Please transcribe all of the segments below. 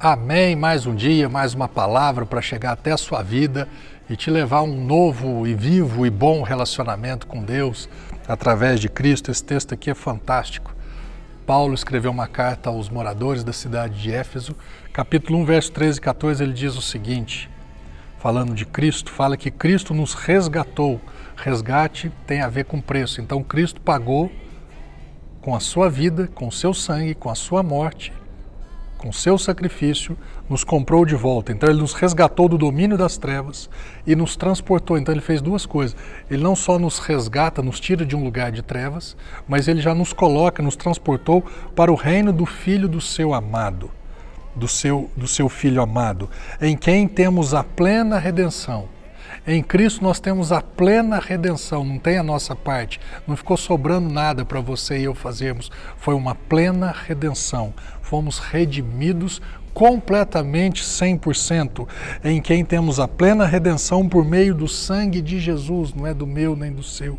Amém. Mais um dia, mais uma palavra para chegar até a sua vida e te levar a um novo e vivo e bom relacionamento com Deus através de Cristo. Esse texto aqui é fantástico. Paulo escreveu uma carta aos moradores da cidade de Éfeso, capítulo 1, verso 13 e 14, ele diz o seguinte: falando de Cristo, fala que Cristo nos resgatou. Resgate tem a ver com preço. Então Cristo pagou com a sua vida, com o seu sangue, com a sua morte, com seu sacrifício, nos comprou de volta. Então ele nos resgatou do domínio das trevas e nos transportou. Então ele fez duas coisas. Ele não só nos resgata, nos tira de um lugar de trevas, mas ele já nos coloca, nos transportou para o reino do filho do seu amado do seu, do seu Filho amado, em quem temos a plena redenção. Em Cristo nós temos a plena redenção, não tem a nossa parte, não ficou sobrando nada para você e eu fazermos, foi uma plena redenção. Fomos redimidos completamente 100%, em quem temos a plena redenção por meio do sangue de Jesus, não é do meu nem do seu.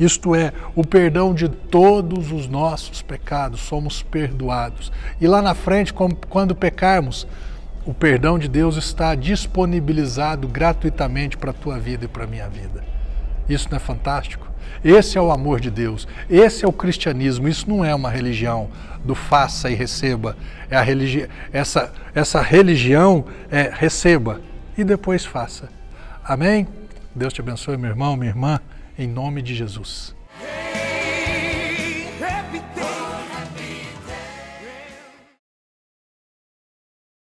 Isto é, o perdão de todos os nossos pecados, somos perdoados. E lá na frente, quando pecarmos, o perdão de Deus está disponibilizado gratuitamente para a tua vida e para a minha vida. Isso não é fantástico? Esse é o amor de Deus, esse é o cristianismo. Isso não é uma religião do faça e receba. É a religi essa, essa religião é receba e depois faça. Amém? Deus te abençoe, meu irmão, minha irmã em nome de Jesus.